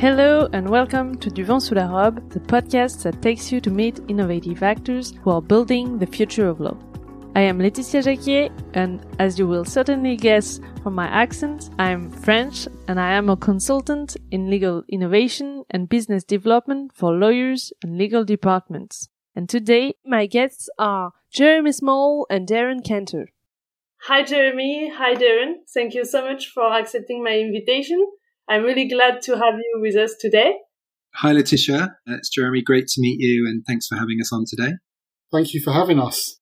Hello and welcome to Du Vent Sous la Robe, the podcast that takes you to meet innovative actors who are building the future of law. I am Laetitia Jacquier, and as you will certainly guess from my accent, I am French and I am a consultant in legal innovation and business development for lawyers and legal departments. And today, my guests are Jeremy Small and Darren Cantor. Hi, Jeremy. Hi, Darren. Thank you so much for accepting my invitation. I'm really glad to have you with us today. Hi, Laetitia. It's Jeremy. Great to meet you, and thanks for having us on today. Thank you for having us.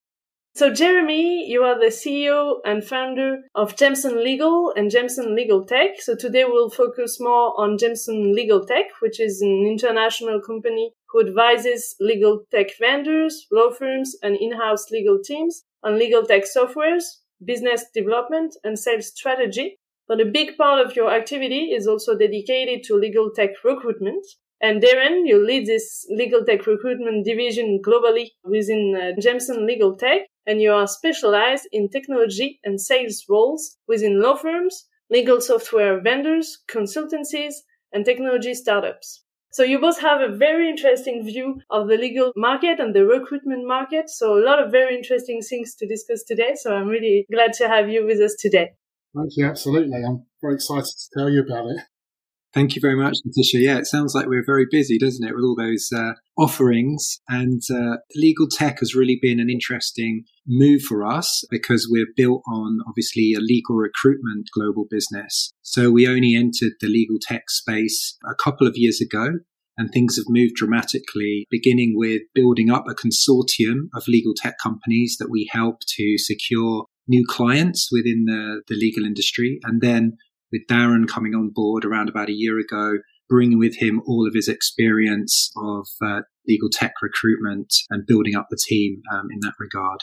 So, Jeremy, you are the CEO and founder of Jameson Legal and Jameson Legal Tech. So, today we'll focus more on Jameson Legal Tech, which is an international company who advises legal tech vendors, law firms, and in-house legal teams on legal tech softwares, business development, and sales strategy. But a big part of your activity is also dedicated to legal tech recruitment. And Darren, you lead this legal tech recruitment division globally within uh, Jameson Legal Tech and you are specialized in technology and sales roles within law firms, legal software vendors, consultancies, and technology startups. So you both have a very interesting view of the legal market and the recruitment market. So a lot of very interesting things to discuss today. So I'm really glad to have you with us today. Thank you. Absolutely. I'm very excited to tell you about it. Thank you very much, Natasha. Yeah, it sounds like we're very busy, doesn't it, with all those uh, offerings. And uh, legal tech has really been an interesting move for us because we're built on obviously a legal recruitment global business. So we only entered the legal tech space a couple of years ago. And things have moved dramatically, beginning with building up a consortium of legal tech companies that we help to secure new clients within the, the legal industry. And then with Darren coming on board around about a year ago, bringing with him all of his experience of uh, legal tech recruitment and building up the team um, in that regard.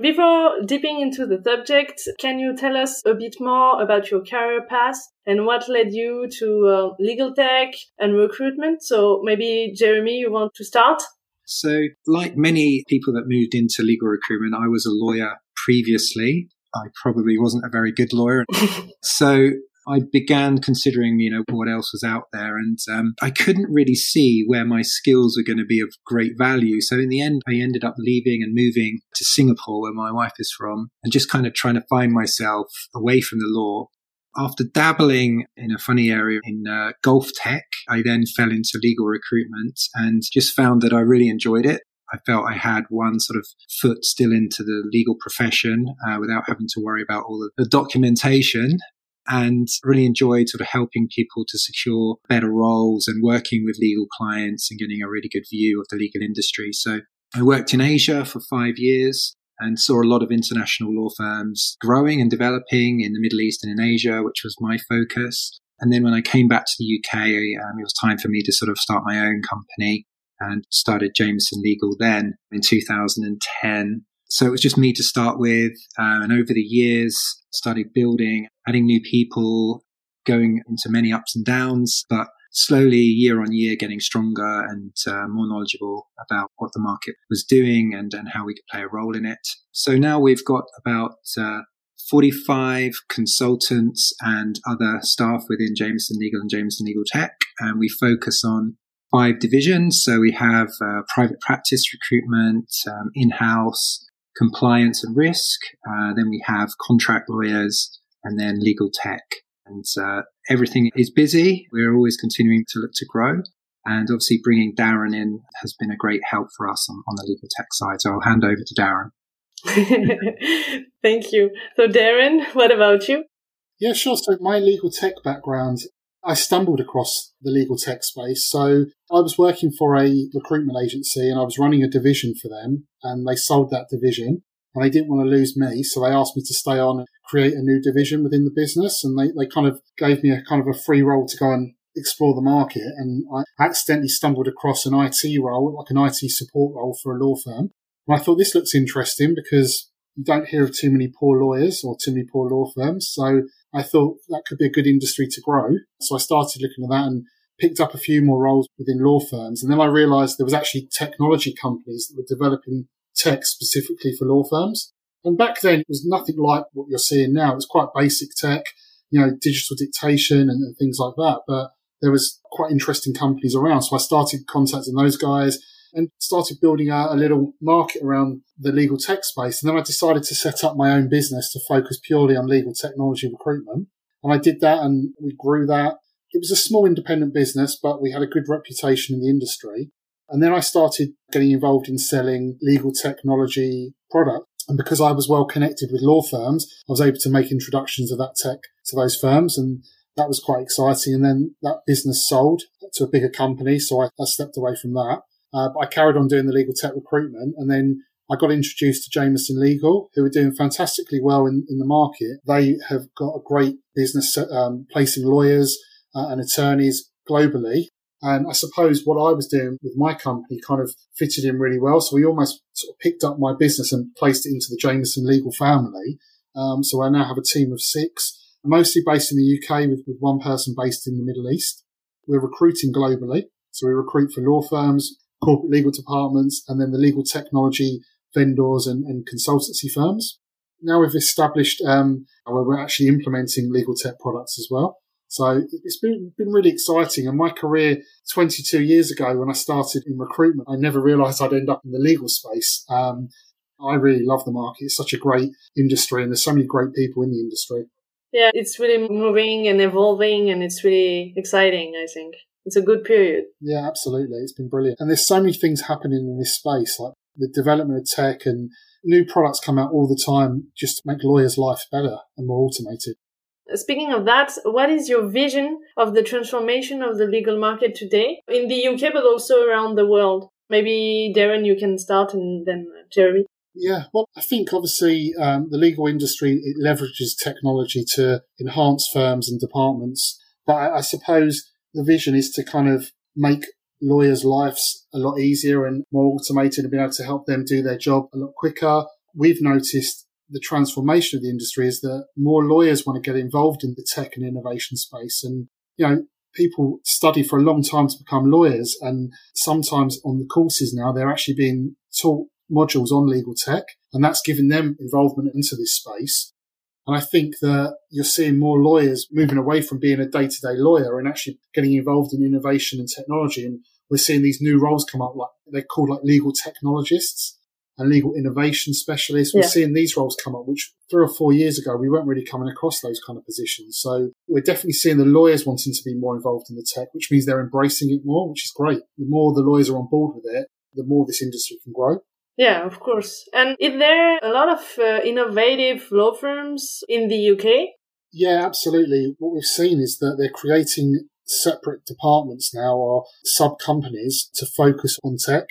Before dipping into the subject, can you tell us a bit more about your career path and what led you to uh, legal tech and recruitment? So maybe Jeremy, you want to start? So, like many people that moved into legal recruitment, I was a lawyer previously. I probably wasn't a very good lawyer. so I began considering, you know, what else was out there. And um, I couldn't really see where my skills were going to be of great value. So in the end, I ended up leaving and moving to Singapore, where my wife is from, and just kind of trying to find myself away from the law. After dabbling in a funny area in uh, golf tech, I then fell into legal recruitment and just found that I really enjoyed it. I felt I had one sort of foot still into the legal profession uh, without having to worry about all of the documentation and really enjoyed sort of helping people to secure better roles and working with legal clients and getting a really good view of the legal industry. So I worked in Asia for five years and saw a lot of international law firms growing and developing in the Middle East and in Asia, which was my focus. And then when I came back to the UK, um, it was time for me to sort of start my own company and started Jameson Legal then in 2010. So it was just me to start with. Uh, and over the years, started building, adding new people, going into many ups and downs, but slowly year on year getting stronger and uh, more knowledgeable about what the market was doing and, and how we could play a role in it. So now we've got about uh, 45 consultants and other staff within Jameson Legal and Jameson Legal Tech. And we focus on five divisions. So we have uh, private practice recruitment, um, in-house compliance and risk. Uh, then we have contract lawyers and then legal tech. And uh, everything is busy. We're always continuing to look to grow. And obviously bringing Darren in has been a great help for us on, on the legal tech side. So I'll hand over to Darren. Thank you. So Darren, what about you? Yeah, sure. So my legal tech background I stumbled across the legal tech space. So I was working for a recruitment agency and I was running a division for them and they sold that division and they didn't want to lose me. So they asked me to stay on and create a new division within the business. And they, they kind of gave me a kind of a free role to go and explore the market. And I accidentally stumbled across an IT role, like an IT support role for a law firm. And I thought this looks interesting because you don't hear of too many poor lawyers or too many poor law firms. So I thought that could be a good industry to grow. So I started looking at that and picked up a few more roles within law firms. And then I realized there was actually technology companies that were developing tech specifically for law firms. And back then it was nothing like what you're seeing now. It was quite basic tech, you know, digital dictation and, and things like that. But there was quite interesting companies around. So I started contacting those guys and started building a, a little market around the legal tech space. And then I decided to set up my own business to focus purely on legal technology recruitment. And I did that and we grew that. It was a small independent business, but we had a good reputation in the industry. And then I started getting involved in selling legal technology products. And because I was well connected with law firms, I was able to make introductions of that tech to those firms. And that was quite exciting. And then that business sold to a bigger company. So I, I stepped away from that. Uh, but I carried on doing the legal tech recruitment. And then I got introduced to Jameson Legal, who are doing fantastically well in, in the market. They have got a great business um, placing lawyers uh, and attorneys globally. And I suppose what I was doing with my company kind of fitted in really well. So we almost sort of picked up my business and placed it into the Jameson legal family. Um, so I now have a team of six, mostly based in the UK with, with one person based in the Middle East. We're recruiting globally. So we recruit for law firms, corporate legal departments, and then the legal technology vendors and, and consultancy firms. Now we've established um, where we're actually implementing legal tech products as well. So it's been, been really exciting. And my career 22 years ago, when I started in recruitment, I never realized I'd end up in the legal space. Um, I really love the market. It's such a great industry and there's so many great people in the industry. Yeah, it's really moving and evolving and it's really exciting, I think. It's a good period. Yeah, absolutely. It's been brilliant. And there's so many things happening in this space, like the development of tech and new products come out all the time just to make lawyers' life better and more automated. Speaking of that, what is your vision of the transformation of the legal market today in the UK, but also around the world? Maybe Darren, you can start, and then uh, Jeremy. Yeah, well, I think obviously um, the legal industry it leverages technology to enhance firms and departments, but I, I suppose the vision is to kind of make lawyers' lives a lot easier and more automated and be able to help them do their job a lot quicker. We've noticed the transformation of the industry is that more lawyers want to get involved in the tech and innovation space. And, you know, people study for a long time to become lawyers. And sometimes on the courses now, they're actually being taught modules on legal tech. And that's given them involvement into this space. And I think that you're seeing more lawyers moving away from being a day to day lawyer and actually getting involved in innovation and technology. And we're seeing these new roles come up like they're called like legal technologists and legal innovation specialists. We're yeah. seeing these roles come up, which three or four years ago, we weren't really coming across those kind of positions. So we're definitely seeing the lawyers wanting to be more involved in the tech, which means they're embracing it more, which is great. The more the lawyers are on board with it, the more this industry can grow. Yeah, of course. And is there a lot of uh, innovative law firms in the UK? Yeah, absolutely. What we've seen is that they're creating separate departments now or sub companies to focus on tech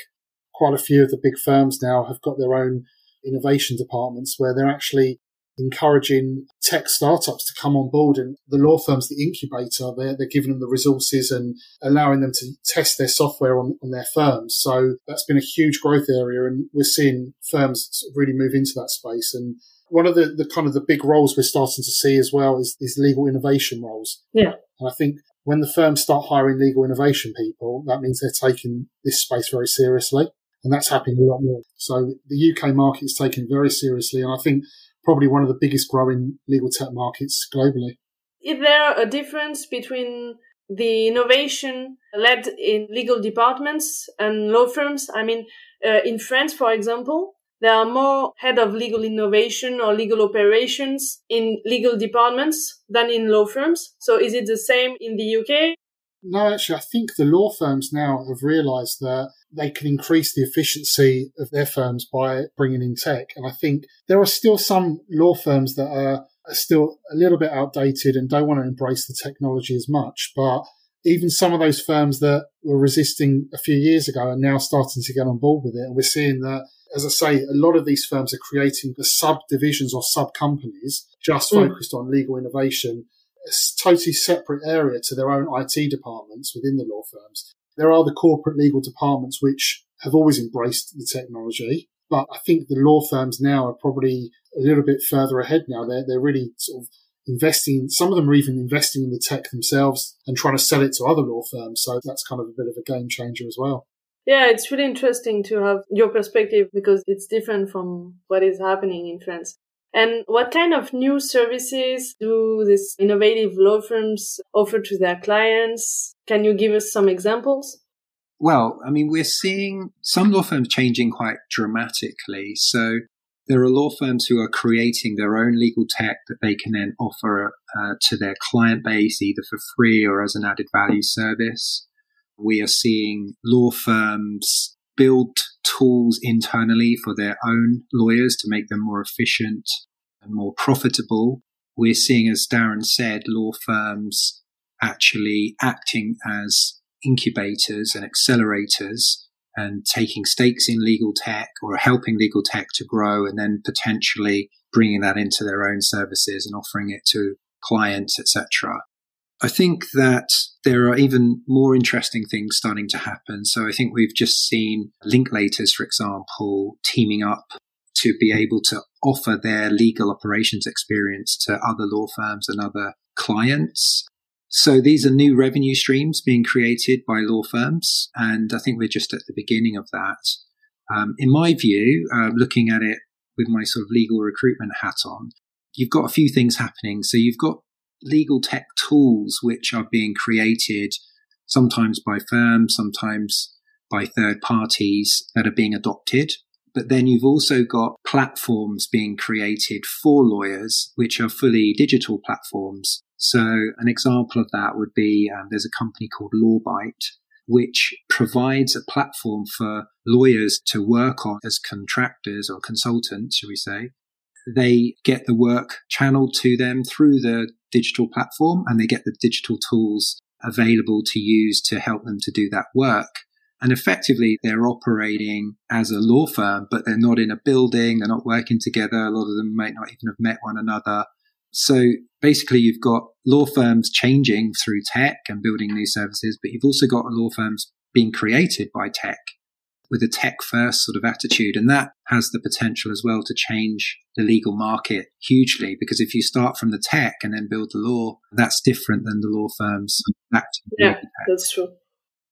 quite a few of the big firms now have got their own innovation departments where they're actually encouraging tech startups to come on board and the law firms, the incubator, they're, they're giving them the resources and allowing them to test their software on, on their firms. So that's been a huge growth area and we're seeing firms sort of really move into that space. And one of the, the kind of the big roles we're starting to see as well is, is legal innovation roles. Yeah. And I think when the firms start hiring legal innovation people, that means they're taking this space very seriously and that's happening a lot more. So the UK market is taken very seriously, and I think probably one of the biggest growing legal tech markets globally. Is there a difference between the innovation led in legal departments and law firms? I mean, uh, in France, for example, there are more head of legal innovation or legal operations in legal departments than in law firms. So is it the same in the UK? No, actually, I think the law firms now have realised that they can increase the efficiency of their firms by bringing in tech. And I think there are still some law firms that are, are still a little bit outdated and don't want to embrace the technology as much. But even some of those firms that were resisting a few years ago are now starting to get on board with it. And we're seeing that, as I say, a lot of these firms are creating the subdivisions or sub companies just mm. focused on legal innovation a totally separate area to their own IT departments within the law firms. There are the corporate legal departments which have always embraced the technology, but I think the law firms now are probably a little bit further ahead now. They're, they're really sort of investing, some of them are even investing in the tech themselves and trying to sell it to other law firms. So that's kind of a bit of a game changer as well. Yeah, it's really interesting to have your perspective because it's different from what is happening in France. And what kind of new services do these innovative law firms offer to their clients? Can you give us some examples? Well, I mean, we're seeing some law firms changing quite dramatically. So there are law firms who are creating their own legal tech that they can then offer uh, to their client base either for free or as an added value service. We are seeing law firms build tools internally for their own lawyers to make them more efficient and more profitable. We're seeing, as Darren said, law firms actually acting as incubators and accelerators and taking stakes in legal tech or helping legal tech to grow and then potentially bringing that into their own services and offering it to clients, etc. I think that there are even more interesting things starting to happen. So I think we've just seen Linklaters, for example, teaming up to be able to offer their legal operations experience to other law firms and other clients. So these are new revenue streams being created by law firms, and I think we're just at the beginning of that. Um, in my view, uh, looking at it with my sort of legal recruitment hat on, you've got a few things happening. So you've got legal tech tools which are being created sometimes by firms, sometimes by third parties that are being adopted. But then you've also got platforms being created for lawyers, which are fully digital platforms so an example of that would be um, there's a company called LawBite, which provides a platform for lawyers to work on as contractors or consultants, shall we say. They get the work channeled to them through the digital platform and they get the digital tools available to use to help them to do that work. And effectively, they're operating as a law firm, but they're not in a building. They're not working together. A lot of them might not even have met one another. So basically, you've got law firms changing through tech and building new services, but you've also got law firms being created by tech with a tech first sort of attitude. And that has the potential as well to change the legal market hugely because if you start from the tech and then build the law, that's different than the law firms. Yeah, that's true.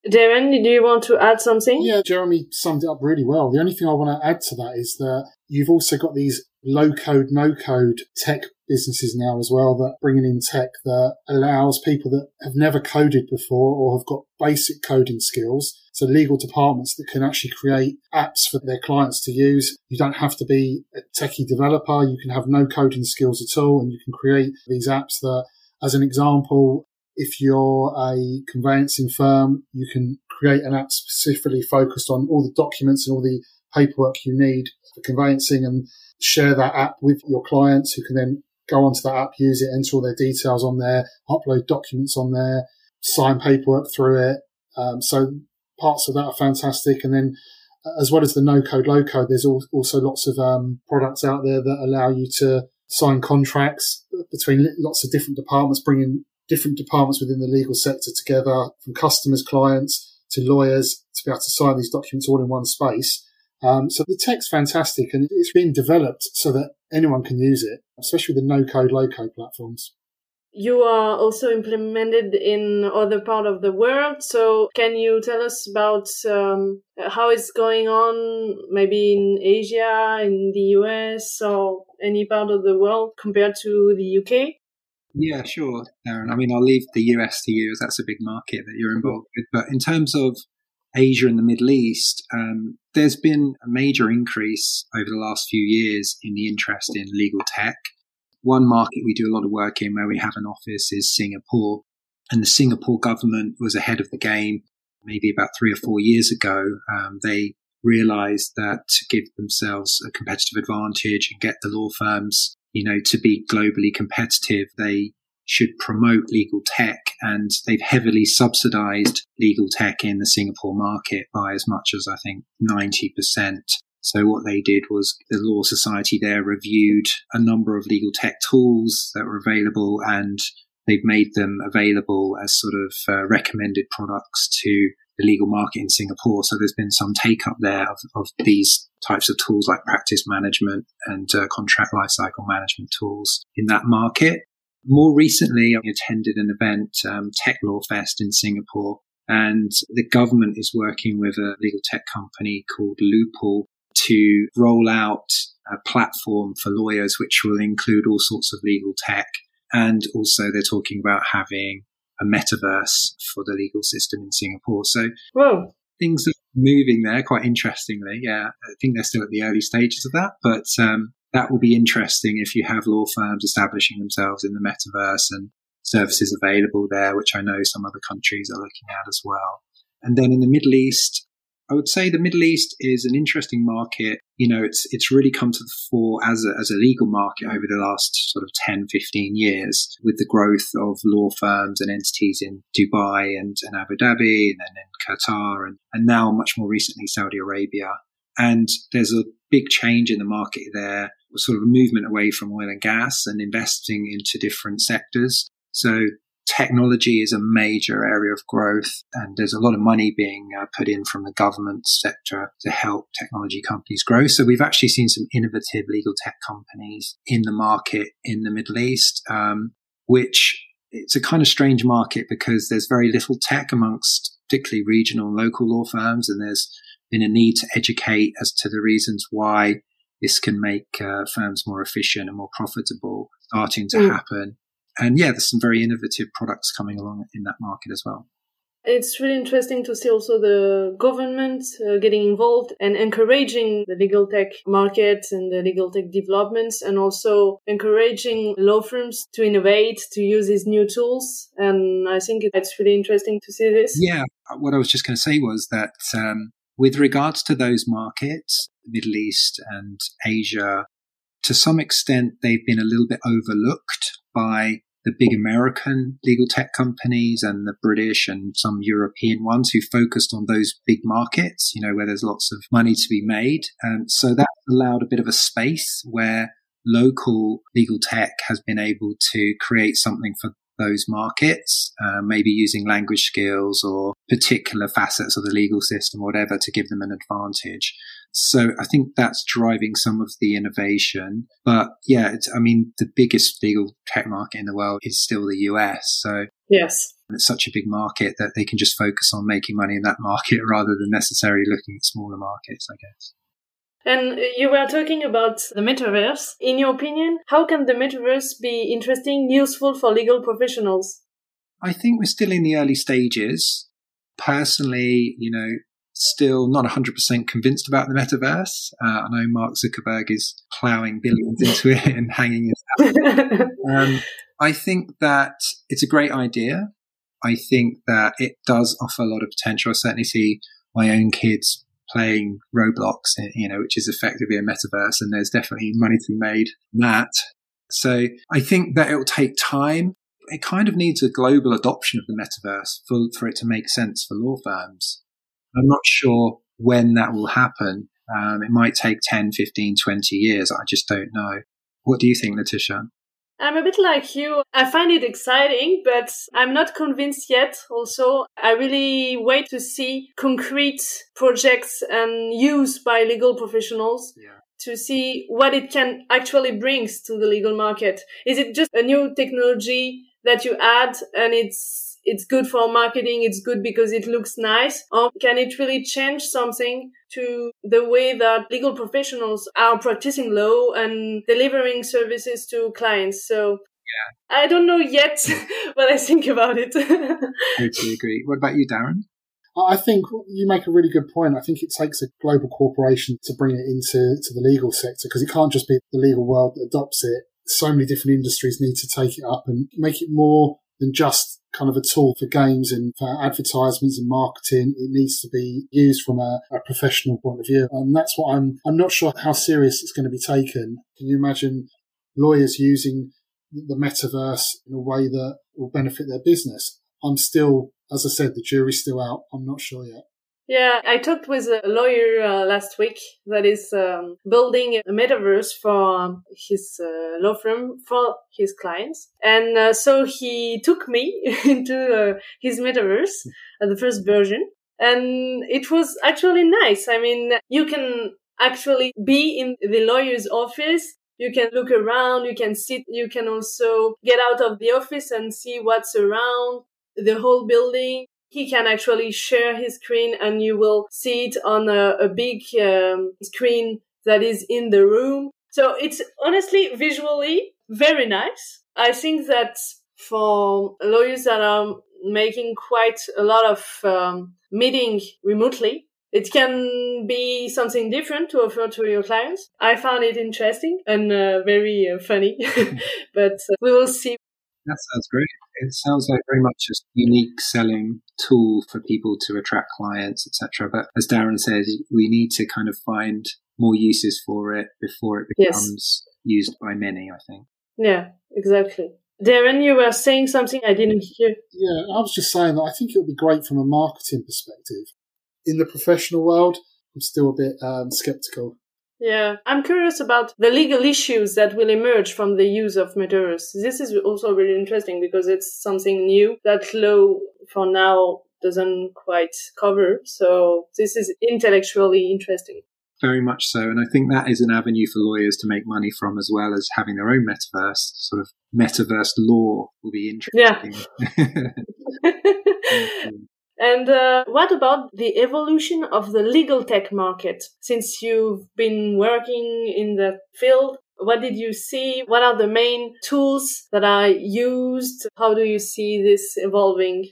Darren, do you want to add something? Yeah, Jeremy summed it up really well. The only thing I want to add to that is that you've also got these low code, no code tech businesses now as well that bringing in tech that allows people that have never coded before or have got basic coding skills. So legal departments that can actually create apps for their clients to use. You don't have to be a techie developer. You can have no coding skills at all and you can create these apps that, as an example, if you're a conveyancing firm, you can create an app specifically focused on all the documents and all the paperwork you need for conveyancing and share that app with your clients who can then go onto that app, use it, enter all their details on there, upload documents on there, sign paperwork through it. Um, so parts of that are fantastic. And then uh, as well as the no code, low code, there's also lots of um, products out there that allow you to sign contracts between lots of different departments, bringing different departments within the legal sector together from customers, clients to lawyers to be able to sign these documents all in one space. Um, so the tech's fantastic and it's been developed so that anyone can use it, especially with the no code, low code platforms. You are also implemented in other part of the world. So can you tell us about um, how it's going on, maybe in Asia, in the US, or any part of the world compared to the UK? Yeah, sure, Darren. I mean, I'll leave the US to you as that's a big market that you're involved with. But in terms of Asia and the Middle East, um, there's been a major increase over the last few years in the interest in legal tech. One market we do a lot of work in where we have an office is Singapore. And the Singapore government was ahead of the game maybe about three or four years ago. Um, they realized that to give themselves a competitive advantage and get the law firms you know, to be globally competitive, they should promote legal tech and they've heavily subsidized legal tech in the Singapore market by as much as I think 90%. So what they did was the Law Society there reviewed a number of legal tech tools that were available and they've made them available as sort of uh, recommended products to the legal market in Singapore. So there's been some take up there of, of these types of tools like practice management and uh, contract lifecycle management tools in that market. More recently, I attended an event, um, Tech Law Fest in Singapore, and the government is working with a legal tech company called Lupl to roll out a platform for lawyers, which will include all sorts of legal tech. And also they're talking about having a metaverse for the legal system in Singapore. So Whoa. things are moving there quite interestingly. Yeah, I think they're still at the early stages of that, but um, that will be interesting if you have law firms establishing themselves in the metaverse and services available there, which I know some other countries are looking at as well. And then in the Middle East, I would say the Middle East is an interesting market. You know, it's it's really come to the fore as a, as a legal market over the last sort of 10, 15 years with the growth of law firms and entities in Dubai and, and Abu Dhabi and then in Qatar and, and now much more recently Saudi Arabia. And there's a big change in the market there, sort of a movement away from oil and gas and investing into different sectors. So technology is a major area of growth and there's a lot of money being uh, put in from the government sector to help technology companies grow. So we've actually seen some innovative legal tech companies in the market in the Middle East, um, which it's a kind of strange market because there's very little tech amongst particularly regional and local law firms and there's been a need to educate as to the reasons why this can make uh, firms more efficient and more profitable starting to mm. happen and yeah, there's some very innovative products coming along in that market as well. It's really interesting to see also the government uh, getting involved and encouraging the legal tech market and the legal tech developments and also encouraging law firms to innovate, to use these new tools. And I think it's really interesting to see this. Yeah. What I was just going to say was that um, with regards to those markets, Middle East and Asia, to some extent, they've been a little bit overlooked by the big American legal tech companies and the British and some European ones who focused on those big markets, you know, where there's lots of money to be made. And so that allowed a bit of a space where local legal tech has been able to create something for those markets, uh, maybe using language skills or particular facets of the legal system or whatever to give them an advantage. So I think that's driving some of the innovation. But yeah, I mean, the biggest legal tech market in the world is still the US. So yes, it's such a big market that they can just focus on making money in that market rather than necessarily looking at smaller markets, I guess. And you were talking about the metaverse. In your opinion, how can the metaverse be interesting, useful for legal professionals? I think we're still in the early stages. Personally, you know, still not 100% convinced about the metaverse. Uh, I know Mark Zuckerberg is plowing billions into it and hanging his hat. um, I think that it's a great idea. I think that it does offer a lot of potential. I certainly see my own kids playing Roblox, you know, which is effectively a metaverse, and there's definitely money to be made from that. So I think that it will take time. It kind of needs a global adoption of the metaverse for, for it to make sense for law firms. I'm not sure when that will happen. Um, it might take 10, 15, 20 years. I just don't know. What do you think, Laetitia? I'm a bit like you. I find it exciting, but I'm not convinced yet. Also, I really wait to see concrete projects and use by legal professionals. Yeah. To see what it can actually brings to the legal market. Is it just a new technology that you add and it's it's good for marketing, it's good because it looks nice, or can it really change something to the way that legal professionals are practicing law and delivering services to clients? So yeah. I don't know yet what I think about it. totally agree. What about you, Darren? I think you make a really good point. I think it takes a global corporation to bring it into to the legal sector because it can't just be the legal world that adopts it. So many different industries need to take it up and make it more than just kind of a tool for games and for advertisements and marketing. It needs to be used from a, a, professional point of view. And that's what I'm, I'm not sure how serious it's going to be taken. Can you imagine lawyers using the metaverse in a way that will benefit their business? I'm still, as I said, the jury's still out. I'm not sure yet. Yeah, I talked with a lawyer uh, last week that is um, building a metaverse for his uh, law firm for his clients. And uh, so he took me into uh, his metaverse, uh, the first version. And it was actually nice. I mean, you can actually be in the lawyer's office. You can look around, you can sit, you can also get out of the office and see what's around the whole building he can actually share his screen and you will see it on a, a big um, screen that is in the room. So it's honestly visually very nice. I think that for lawyers that are making quite a lot of um, meeting remotely. It can be something different to offer to your clients. I found it interesting and uh, very uh, funny, but uh, we will see. That sounds great. It sounds like very much a unique selling tool for people to attract clients, etc. But as Darren says, we need to kind of find more uses for it before it becomes yes. used by many. I think. Yeah, exactly. Darren, you were saying something I didn't hear. Yeah, I was just saying that I think it would be great from a marketing perspective. In the professional world, I'm still a bit um, skeptical. Yeah, I'm curious about the legal issues that will emerge from the use of metaverse. This is also really interesting because it's something new that law for now doesn't quite cover. So this is intellectually interesting. Very much so. And I think that is an avenue for lawyers to make money from as well as having their own metaverse. Sort of metaverse law will be interesting. Yeah. And uh, what about the evolution of the legal tech market? Since you've been working in that field, what did you see? What are the main tools that are used? How do you see this evolving?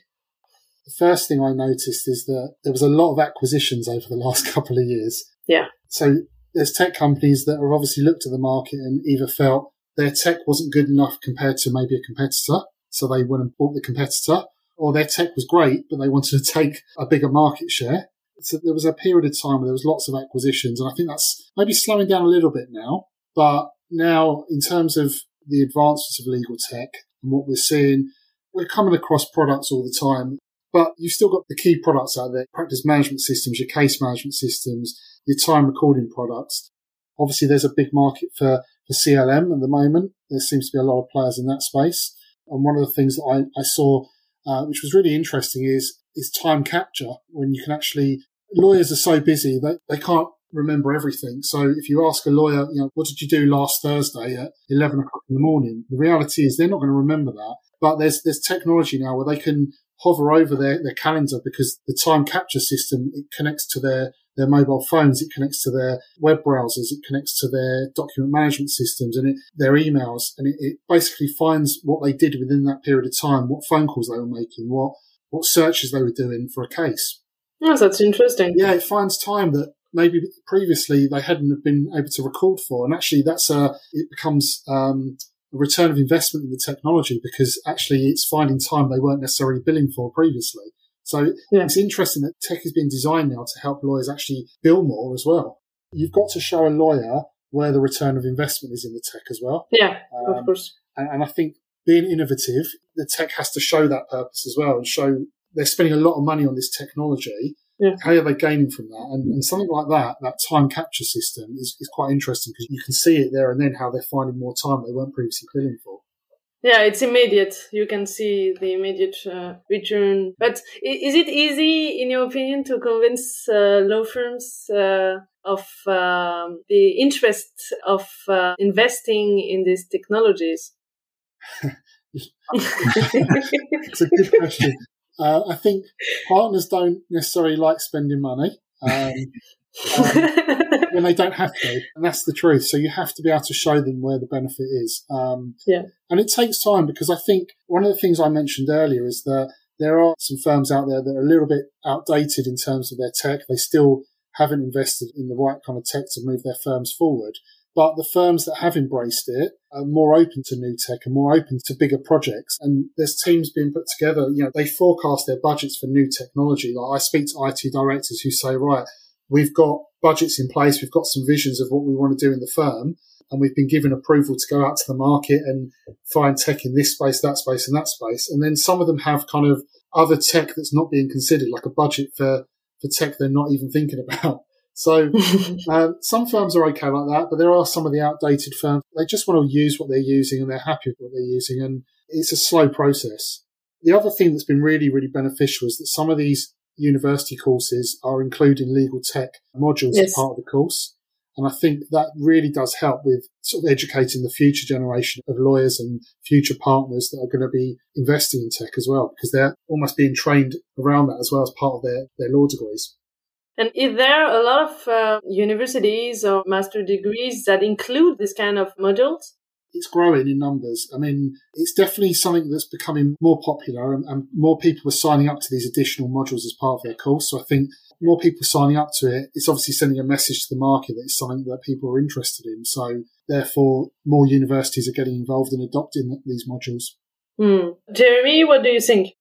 The first thing I noticed is that there was a lot of acquisitions over the last couple of years. Yeah. So there's tech companies that have obviously looked at the market and either felt their tech wasn't good enough compared to maybe a competitor, so they went and bought the competitor, or their tech was great, but they wanted to take a bigger market share. So there was a period of time where there was lots of acquisitions, and I think that's maybe slowing down a little bit now. But now, in terms of the advancements of legal tech and what we're seeing, we're coming across products all the time but you've still got the key products out there, practice management systems, your case management systems, your time recording products. Obviously, there's a big market for, for CLM at the moment. There seems to be a lot of players in that space. And one of the things that I, I saw, uh, which was really interesting, is is time capture. When you can actually, lawyers are so busy that they can't remember everything. So if you ask a lawyer, you know, what did you do last Thursday at 11 o'clock in the morning? The reality is they're not going to remember that. But there's, there's technology now where they can hover over their, their calendar because the time capture system, it connects to their, their mobile phones, it connects to their web browsers, it connects to their document management systems and it, their emails. And it, it basically finds what they did within that period of time, what phone calls they were making, what, what searches they were doing for a case. Yes, that's interesting. Yeah, it finds time that maybe previously they hadn't have been able to record for. And actually that's a, it becomes, um, a return of investment in the technology because actually it's finding time they weren't necessarily billing for previously. So yeah. it's interesting that tech is being designed now to help lawyers actually bill more as well. You've got to show a lawyer where the return of investment is in the tech as well. Yeah, um, of course. And, and I think being innovative, the tech has to show that purpose as well and show they're spending a lot of money on this technology yeah. How are they gaining from that? And, and, something like that, that time capture system is, is quite interesting because you can see it there and then how they're finding more time they weren't previously billing for. Yeah, it's immediate. You can see the immediate uh, return. But is it easy, in your opinion, to convince uh, law firms uh, of um, the interest of uh, investing in these technologies? it's a good question. Uh, I think partners don't necessarily like spending money um, um, when they don't have to, and that's the truth. So you have to be able to show them where the benefit is. Um, yeah, and it takes time because I think one of the things I mentioned earlier is that there are some firms out there that are a little bit outdated in terms of their tech. They still haven't invested in the right kind of tech to move their firms forward. But the firms that have embraced it are more open to new tech and more open to bigger projects. And there's teams being put together, you know, they forecast their budgets for new technology. Like I speak to IT directors who say, right, we've got budgets in place. We've got some visions of what we want to do in the firm. And we've been given approval to go out to the market and find tech in this space, that space and that space. And then some of them have kind of other tech that's not being considered, like a budget for, for tech they're not even thinking about. So uh, some firms are okay like that, but there are some of the outdated firms. They just want to use what they're using and they're happy with what they're using, and it's a slow process. The other thing that's been really, really beneficial is that some of these university courses are including legal tech modules yes. as part of the course. And I think that really does help with sort of educating the future generation of lawyers and future partners that are going to be investing in tech as well, because they're almost being trained around that as well as part of their, their law degrees. And is there a lot of uh, universities or master degrees that include this kind of modules? it's growing in numbers. I mean, it's definitely something that's becoming more popular and, and, more people are signing up to these additional modules as part of their course. So I think more people signing up to it, it's obviously sending a message to the market that it's something that people are interested in. So therefore, more universities are getting involved in adopting these modules. Hmm. Jeremy, what do you think?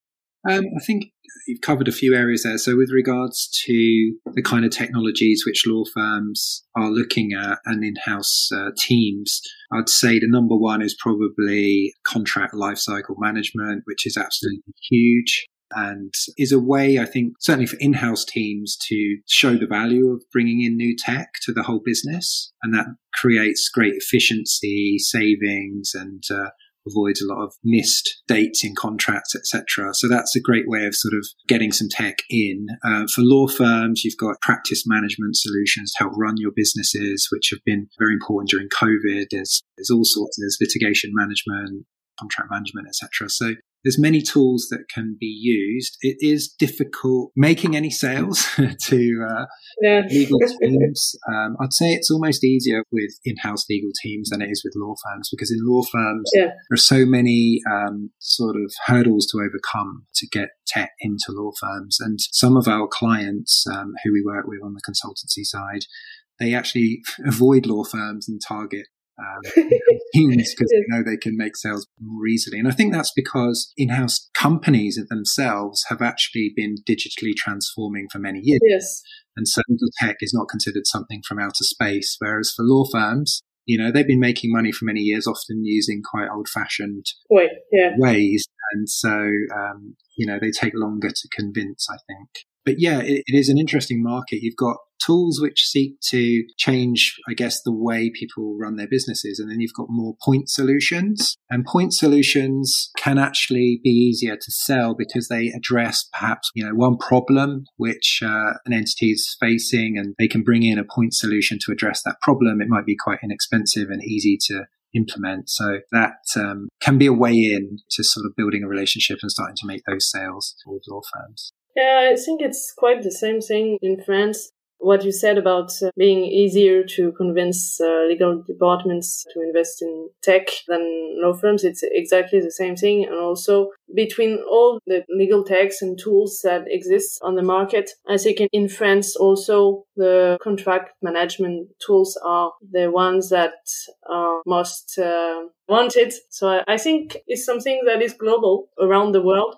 Um, I think you've covered a few areas there. So, with regards to the kind of technologies which law firms are looking at and in house uh, teams, I'd say the number one is probably contract lifecycle management, which is absolutely huge and is a way, I think, certainly for in house teams to show the value of bringing in new tech to the whole business. And that creates great efficiency, savings, and uh, avoids a lot of missed dates in contracts, etc. So that's a great way of sort of getting some tech in. Uh, for law firms, you've got practice management solutions to help run your businesses, which have been very important during COVID. There's there's all sorts. There's litigation management, contract management, etc. So there's many tools that can be used. It is difficult making any sales to uh, yeah. legal teams. Um, I'd say it's almost easier with in-house legal teams than it is with law firms because in law firms yeah. there are so many um, sort of hurdles to overcome to get tech into law firms. And some of our clients um, who we work with on the consultancy side, they actually avoid law firms and target um, teams because they know they can make sales more easily. And I think that's because in-house companies themselves have actually been digitally transforming for many years. Yes. And so legal tech is not considered something from outer space. Whereas for law firms, you know, they've been making money for many years, often using quite old fashioned yeah. ways. And so, um, you know, they take longer to convince, I think. But yeah, it, it is an interesting market. You've got tools which seek to change, I guess, the way people run their businesses. And then you've got more point solutions. And point solutions can actually be easier to sell because they address perhaps, you know, one problem which uh, an entity is facing and they can bring in a point solution to address that problem. It might be quite inexpensive and easy to implement. So that um, can be a way in to sort of building a relationship and starting to make those sales with law firms. Yeah, I think it's quite the same thing in France what you said about uh, being easier to convince uh, legal departments to invest in tech than law firms, it's exactly the same thing. And also between all the legal techs and tools that exist on the market, I think in France also the contract management tools are the ones that are most uh, wanted. So I think it's something that is global around the world.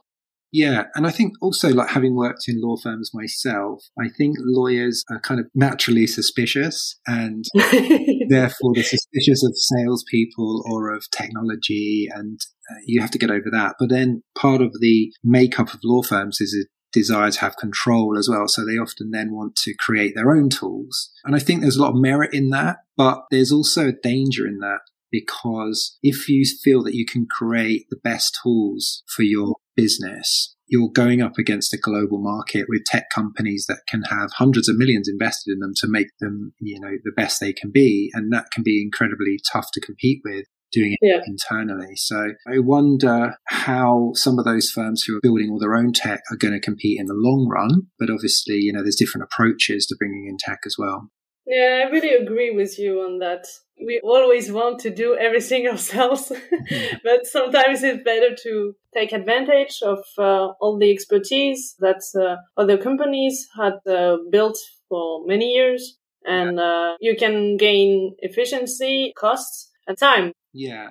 Yeah, and I think also like having worked in law firms myself, I think lawyers are kind of naturally suspicious and therefore they're suspicious of salespeople or of technology and uh, you have to get over that. But then part of the makeup of law firms is a desire to have control as well. So they often then want to create their own tools. And I think there's a lot of merit in that, but there's also a danger in that because if you feel that you can create the best tools for your business, you're going up against a global market with tech companies that can have hundreds of millions invested in them to make them, you know, the best they can be. And that can be incredibly tough to compete with doing it yeah. internally. So I wonder how some of those firms who are building all their own tech are going to compete in the long run. But obviously, you know, there's different approaches to bringing in tech as well. Yeah, I really agree with you on that. We always want to do everything ourselves, but sometimes it's better to take advantage of uh, all the expertise that uh, other companies had uh, built for many years, and uh, you can gain efficiency, costs, and time. Yeah.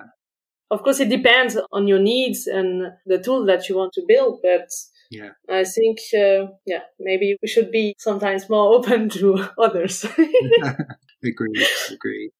Of course, it depends on your needs and the tool that you want to build, but yeah. I think, uh, yeah, maybe we should be sometimes more open to others. agree, agree.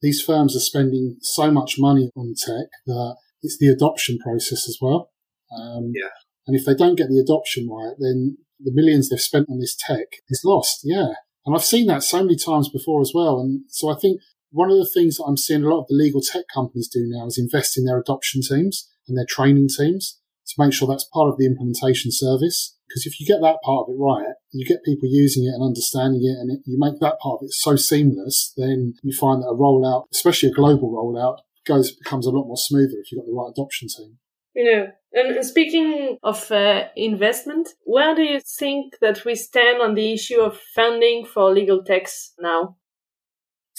These firms are spending so much money on tech that it's the adoption process as well. Um, yeah. And if they don't get the adoption right, then the millions they've spent on this tech is lost. Yeah. And I've seen that so many times before as well. And so I think one of the things that I'm seeing a lot of the legal tech companies do now is invest in their adoption teams and their training teams to make sure that's part of the implementation service. Because if you get that part of it right, you get people using it and understanding it, and it, you make that part of it so seamless, then you find that a rollout, especially a global rollout, goes becomes a lot more smoother if you've got the right adoption team. Yeah. And speaking of uh, investment, where do you think that we stand on the issue of funding for legal techs now?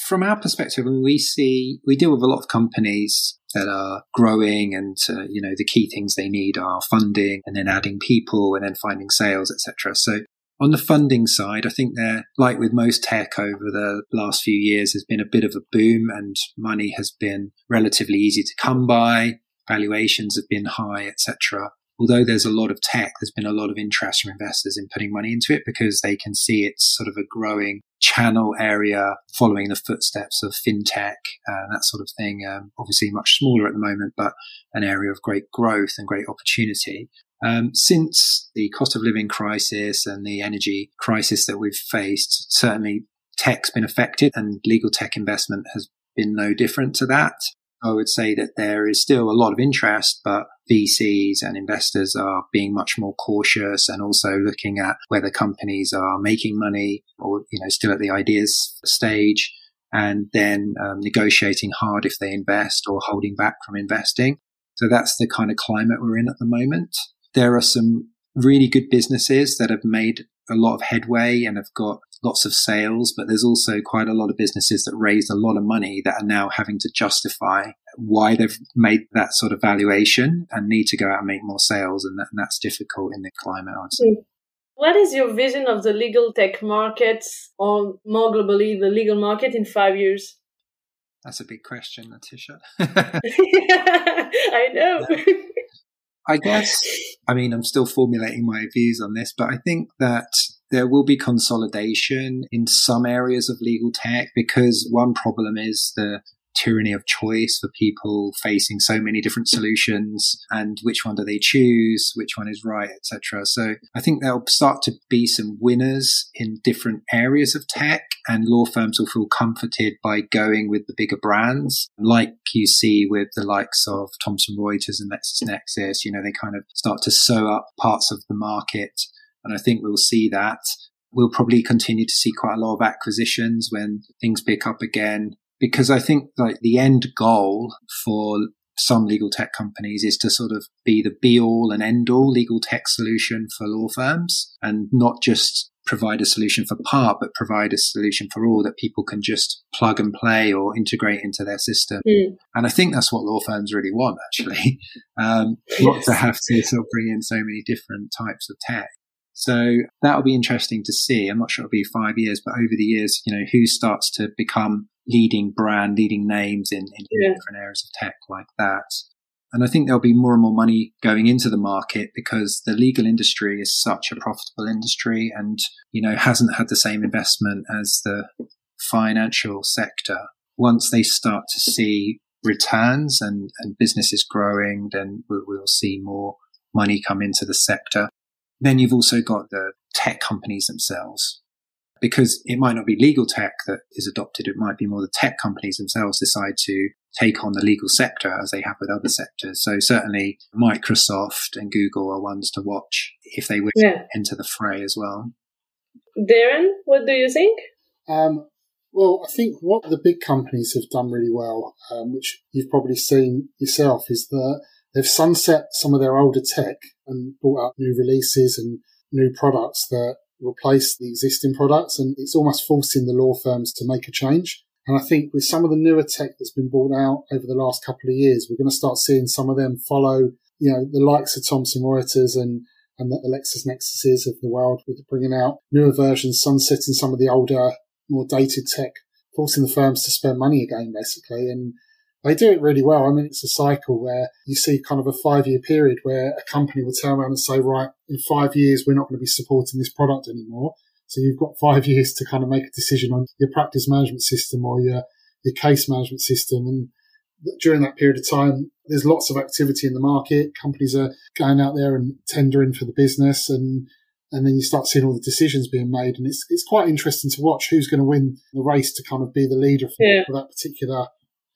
From our perspective, we see, we deal with a lot of companies that are growing and, uh, you know, the key things they need are funding and then adding people and then finding sales, etc. So on the funding side, I think they're like with most tech over the last few years, has been a bit of a boom and money has been relatively easy to come by. Valuations have been high, etc. Although there's a lot of tech, there's been a lot of interest from investors in putting money into it because they can see it's sort of a growing channel area following the footsteps of fintech, uh, that sort of thing. Um, obviously much smaller at the moment, but an area of great growth and great opportunity. Um, since the cost of living crisis and the energy crisis that we've faced, certainly tech's been affected and legal tech investment has been no different to that. I would say that there is still a lot of interest, but VCs and investors are being much more cautious and also looking at whether companies are making money or, you know, still at the ideas stage and then um, negotiating hard if they invest or holding back from investing. So that's the kind of climate we're in at the moment. There are some really good businesses that have made a lot of headway and have got lots of sales, but there's also quite a lot of businesses that raised a lot of money that are now having to justify why they've made that sort of valuation and need to go out and make more sales. And, that, and that's difficult in the climate, I'd say. What is your vision of the legal tech market or more globally, the legal market in five years? That's a big question, Laetitia. I know. I guess, I mean, I'm still formulating my views on this, but I think that there will be consolidation in some areas of legal tech because one problem is the tyranny of choice for people facing so many different solutions and which one do they choose which one is right etc so i think there'll start to be some winners in different areas of tech and law firms will feel comforted by going with the bigger brands like you see with the likes of thomson reuters and lexisnexis. You know they kind of start to sew up parts of the market and i think we'll see that We'll probably continue to see quite a lot of acquisitions when things pick up again because I think like the end goal for some legal tech companies is to sort of be the be all and end all legal tech solution for law firms and not just provide a solution for part, but provide a solution for all that people can just plug and play or integrate into their system. Mm. And I think that's what law firms really want, actually, um, yes. not to have to sort of bring in so many different types of tech. So that'll be interesting to see. I'm not sure it'll be five years, but over the years, you know, who starts to become leading brand, leading names in, in yeah. different areas of tech like that. And I think there'll be more and more money going into the market because the legal industry is such a profitable industry and, you know, hasn't had the same investment as the financial sector. Once they start to see returns and, and businesses growing, then we'll, we'll see more money come into the sector. Then you've also got the tech companies themselves because it might not be legal tech that is adopted. It might be more the tech companies themselves decide to take on the legal sector as they have with other sectors. So certainly Microsoft and Google are ones to watch if they would yeah. enter the fray as well. Darren, what do you think? Um, well, I think what the big companies have done really well, um, which you've probably seen yourself, is that they've sunset some of their older tech and brought out new releases and new products that replace the existing products, and it's almost forcing the law firms to make a change. And I think with some of the newer tech that's been brought out over the last couple of years, we're going to start seeing some of them follow, you know, the likes of Thomson Reuters and and the Alexis Nexuses of the world with bringing out newer versions, sunsetting some of the older, more dated tech, forcing the firms to spend money again, basically. And they do it really well. I mean, it's a cycle where you see kind of a five year period where a company will turn around and say, right, in five years, we're not going to be supporting this product anymore. So you've got five years to kind of make a decision on your practice management system or your, your case management system. And during that period of time, there's lots of activity in the market. Companies are going out there and tendering for the business and and then you start seeing all the decisions being made, and it's it's quite interesting to watch who's going to win the race to kind of be the leader for, yeah. for that particular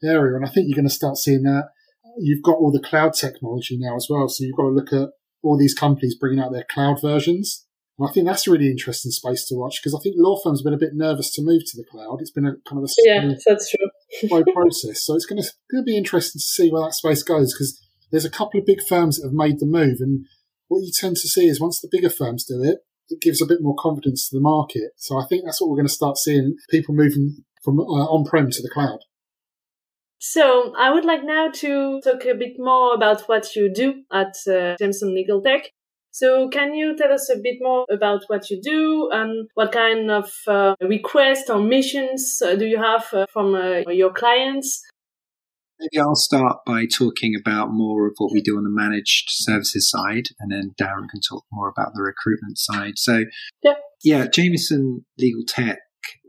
area. And I think you're going to start seeing that. You've got all the cloud technology now as well. So you've got to look at all these companies bringing out their cloud versions. And I think that's a really interesting space to watch because I think law firms have been a bit nervous to move to the cloud. It's been a kind of a yeah, that's true. slow process. So it's going to, going to be interesting to see where that space goes because there's a couple of big firms that have made the move. And what you tend to see is once the bigger firms do it, it gives a bit more confidence to the market. So I think that's what we're going to start seeing people moving from uh, on-prem to the cloud. So I would like now to talk a bit more about what you do at uh, Jameson Legal Tech. So can you tell us a bit more about what you do and what kind of uh, requests or missions uh, do you have uh, from uh, your clients? Maybe I'll start by talking about more of what we do on the managed services side, and then Darren can talk more about the recruitment side. So, yeah, yeah Jameson Legal Tech,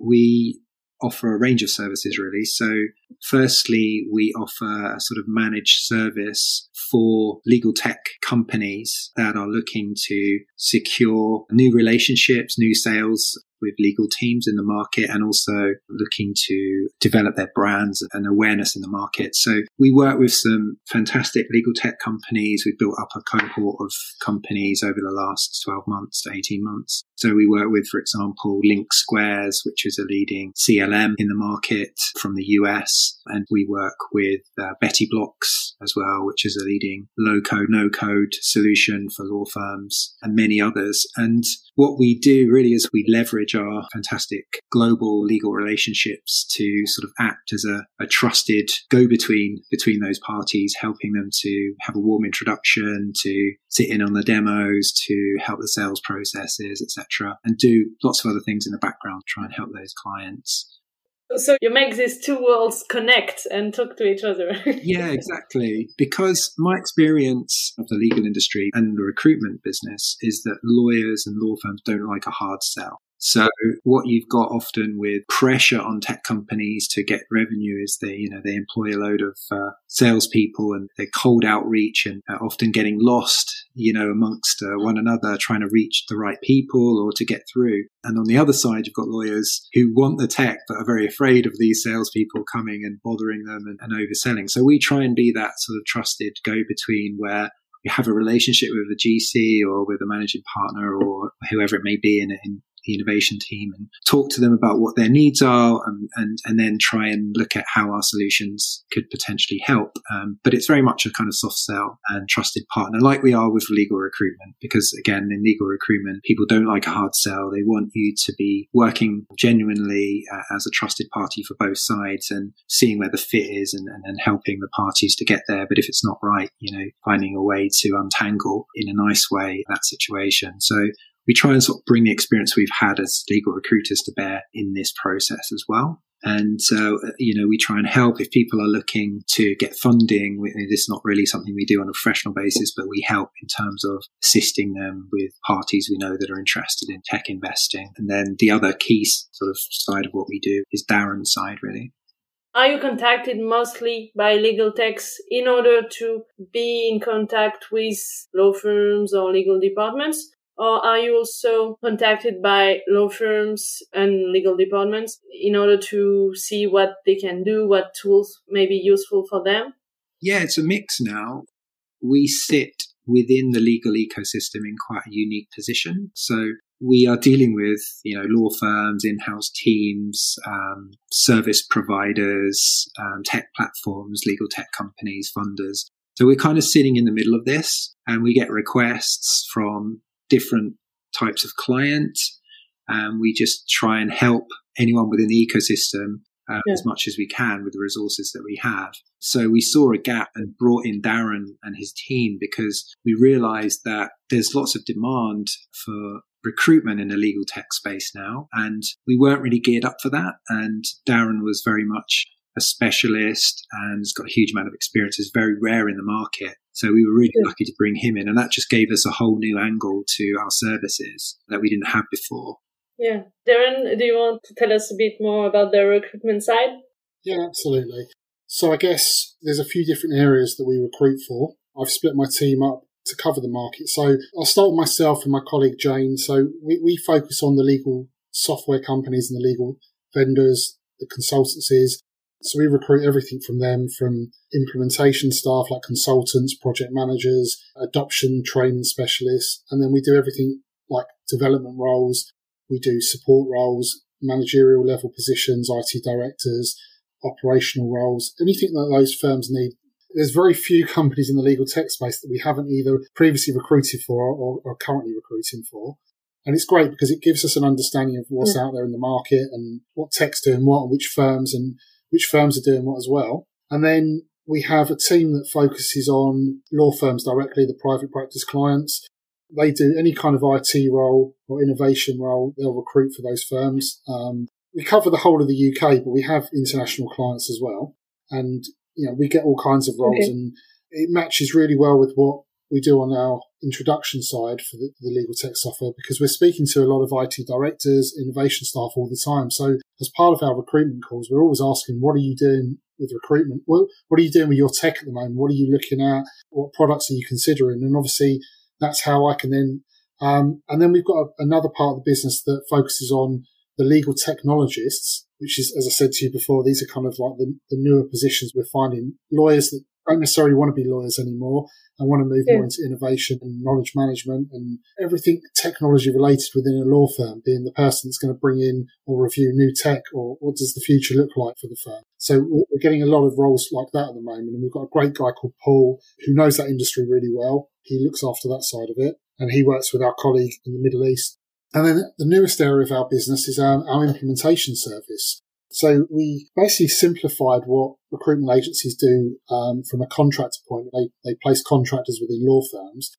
we offer a range of services really. So, firstly, we offer a sort of managed service for legal tech companies that are looking to secure new relationships, new sales with legal teams in the market and also looking to develop their brands and awareness in the market. So we work with some fantastic legal tech companies. We've built up a cohort of companies over the last 12 months to 18 months. So we work with, for example, LinkSquares, which is a leading CLM in the market from the US. And we work with uh, Betty Blocks as well, which is a leading low code, no code solution for law firms and many others. And what we do really is we leverage our fantastic global legal relationships to sort of act as a, a trusted go between between those parties, helping them to have a warm introduction, to sit in on the demos, to help the sales processes, etc., and do lots of other things in the background, try and help those clients. So you make these two worlds connect and talk to each other. yeah, exactly. Because my experience of the legal industry and the recruitment business is that lawyers and law firms don't like a hard sell. So what you've got often with pressure on tech companies to get revenue is they, you know, they employ a load of uh, salespeople and they cold outreach and often getting lost, you know, amongst uh, one another, trying to reach the right people or to get through. And on the other side, you've got lawyers who want the tech but are very afraid of these salespeople coming and bothering them and, and overselling. So we try and be that sort of trusted go between where you have a relationship with a GC or with a managing partner or whoever it may be in, in the innovation team and talk to them about what their needs are and, and, and then try and look at how our solutions could potentially help. Um, but it's very much a kind of soft sell and trusted partner like we are with legal recruitment because again, in legal recruitment, people don't like a hard sell. They want you to be working genuinely uh, as a trusted party for both sides and seeing where the fit is and, and, and helping the parties to get there. But if it's not right, you know, finding a way to untangle in a nice way that situation. So we try and sort of bring the experience we've had as legal recruiters to bear in this process as well. And so, uh, you know, we try and help if people are looking to get funding. This is not really something we do on a professional basis, but we help in terms of assisting them with parties we know that are interested in tech investing. And then the other key sort of side of what we do is Darren's side, really. Are you contacted mostly by legal techs in order to be in contact with law firms or legal departments? Or are you also contacted by law firms and legal departments in order to see what they can do, what tools may be useful for them? Yeah, it's a mix now. We sit within the legal ecosystem in quite a unique position. So we are dealing with, you know, law firms, in-house teams, um, service providers, um, tech platforms, legal tech companies, funders. So we're kind of sitting in the middle of this and we get requests from different types of client. And we just try and help anyone within the ecosystem uh, yeah. as much as we can with the resources that we have. So we saw a gap and brought in Darren and his team because we realized that there's lots of demand for recruitment in the legal tech space now. And we weren't really geared up for that. And Darren was very much a specialist and has got a huge amount of experience. It's very rare in the market. So we were really lucky to bring him in, and that just gave us a whole new angle to our services that we didn't have before. Yeah. Darren, do you want to tell us a bit more about the recruitment side? Yeah, absolutely. So I guess there's a few different areas that we recruit for. I've split my team up to cover the market. So I'll start with myself and my colleague Jane. So we, we focus on the legal software companies and the legal vendors, the consultancies, so we recruit everything from them, from implementation staff like consultants, project managers, adoption training specialists, and then we do everything like development roles. We do support roles, managerial level positions, IT directors, operational roles, anything that those firms need. There's very few companies in the legal tech space that we haven't either previously recruited for or, or currently recruiting for. And it's great because it gives us an understanding of what's mm. out there in the market and what tech's doing what and which firms and which firms are doing what as well. And then we have a team that focuses on law firms directly, the private practice clients. They do any kind of IT role or innovation role, they'll recruit for those firms. Um, we cover the whole of the UK, but we have international clients as well. And, you know, we get all kinds of roles okay. and it matches really well with what we do on our introduction side for the, the, legal tech software because we're speaking to a lot of IT directors, innovation staff all the time. So as part of our recruitment calls, we're always asking, what are you doing with recruitment? What, what are you doing with your tech at the moment? What are you looking at? What products are you considering? And obviously that's how I can then, um, and then we've got a, another part of the business that focuses on the legal technologists, which is, as I said to you before, these are kind of like the, the newer positions we're finding lawyers that don't necessarily want to be lawyers anymore and want to move yeah. more into innovation and knowledge management and everything technology related within a law firm, being the person that's going to bring in or review new tech or what does the future look like for the firm. So we're getting a lot of roles like that at the moment. And we've got a great guy called Paul who knows that industry really well. He looks after that side of it and he works with our colleague in the Middle East. And then the newest area of our business is our, our implementation service. So we basically simplified what recruitment agencies do um, from a contractor point. They, they place contractors within law firms.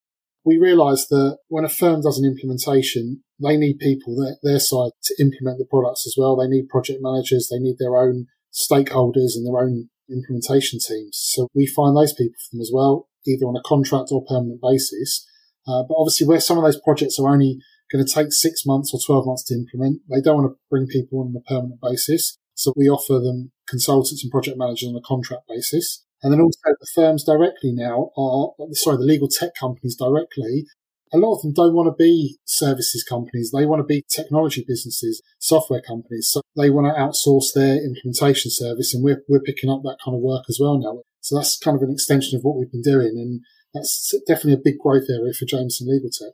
We realised that when a firm does an implementation, they need people their, their side to implement the products as well. They need project managers. They need their own stakeholders and their own implementation teams. So we find those people for them as well, either on a contract or permanent basis. Uh, but obviously, where some of those projects are only going to take six months or 12 months to implement, they don't want to bring people on a permanent basis. So we offer them consultants and project managers on a contract basis. And then also the firms directly now are, sorry, the legal tech companies directly. A lot of them don't want to be services companies. They want to be technology businesses, software companies. So they want to outsource their implementation service. And we're, we're picking up that kind of work as well now. So that's kind of an extension of what we've been doing. And that's definitely a big growth area for Jameson Legal Tech.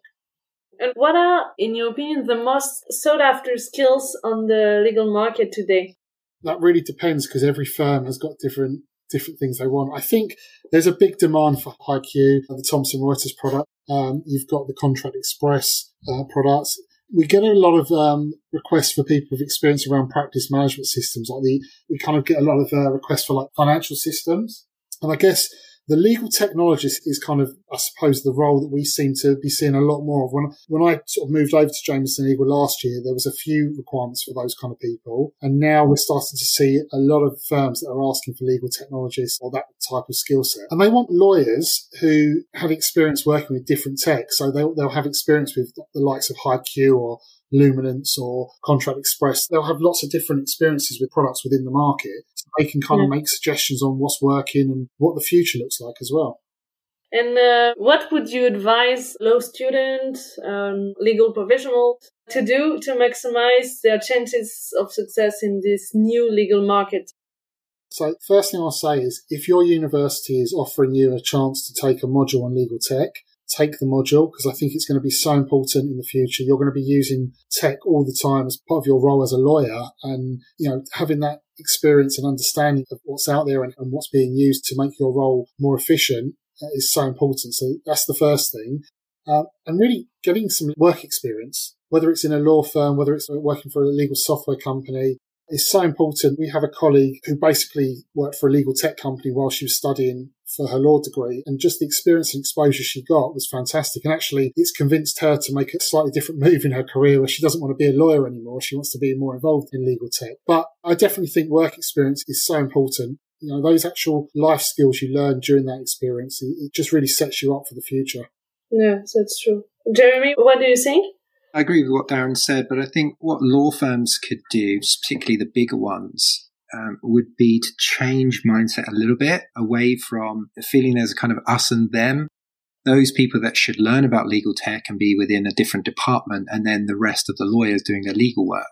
And what are, in your opinion, the most sought after skills on the legal market today? That really depends because every firm has got different different things they want. I think there's a big demand for HighQ, the Thomson Reuters product. Um, you've got the Contract Express uh, products. We get a lot of um, requests for people with experience around practice management systems. Like the, we kind of get a lot of uh, requests for like financial systems. And I guess the legal technologist is kind of, I suppose, the role that we seem to be seeing a lot more of. When when I sort of moved over to Jameson Legal last year, there was a few requirements for those kind of people, and now we're starting to see a lot of firms that are asking for legal technologists or that type of skill set, and they want lawyers who have experience working with different tech. So they'll they'll have experience with the likes of HighQ or Luminance or Contract Express, they'll have lots of different experiences with products within the market. So they can kind yeah. of make suggestions on what's working and what the future looks like as well. And uh, what would you advise law student, um, legal professionals to do to maximize their chances of success in this new legal market? So, first thing I'll say is if your university is offering you a chance to take a module on legal tech, take the module because I think it's going to be so important in the future. You're going to be using tech all the time as part of your role as a lawyer and, you know, having that experience and understanding of what's out there and, and what's being used to make your role more efficient uh, is so important. So that's the first thing. Uh, and really getting some work experience, whether it's in a law firm, whether it's working for a legal software company, is so important. We have a colleague who basically worked for a legal tech company while she was studying for her law degree. And just the experience and exposure she got was fantastic. And actually, it's convinced her to make a slightly different move in her career where she doesn't want to be a lawyer anymore. She wants to be more involved in legal tech. But I definitely think work experience is so important. You know, those actual life skills you learn during that experience, it just really sets you up for the future. Yes, that's true. Jeremy, what do you think? I agree with what Darren said, but I think what law firms could do, particularly the bigger ones, um, would be to change mindset a little bit away from the feeling there's a kind of us and them. Those people that should learn about legal tech and be within a different department, and then the rest of the lawyers doing their legal work.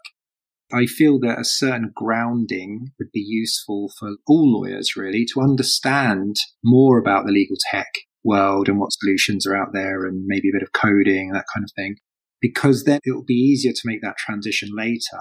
I feel that a certain grounding would be useful for all lawyers, really, to understand more about the legal tech world and what solutions are out there and maybe a bit of coding, that kind of thing, because then it will be easier to make that transition later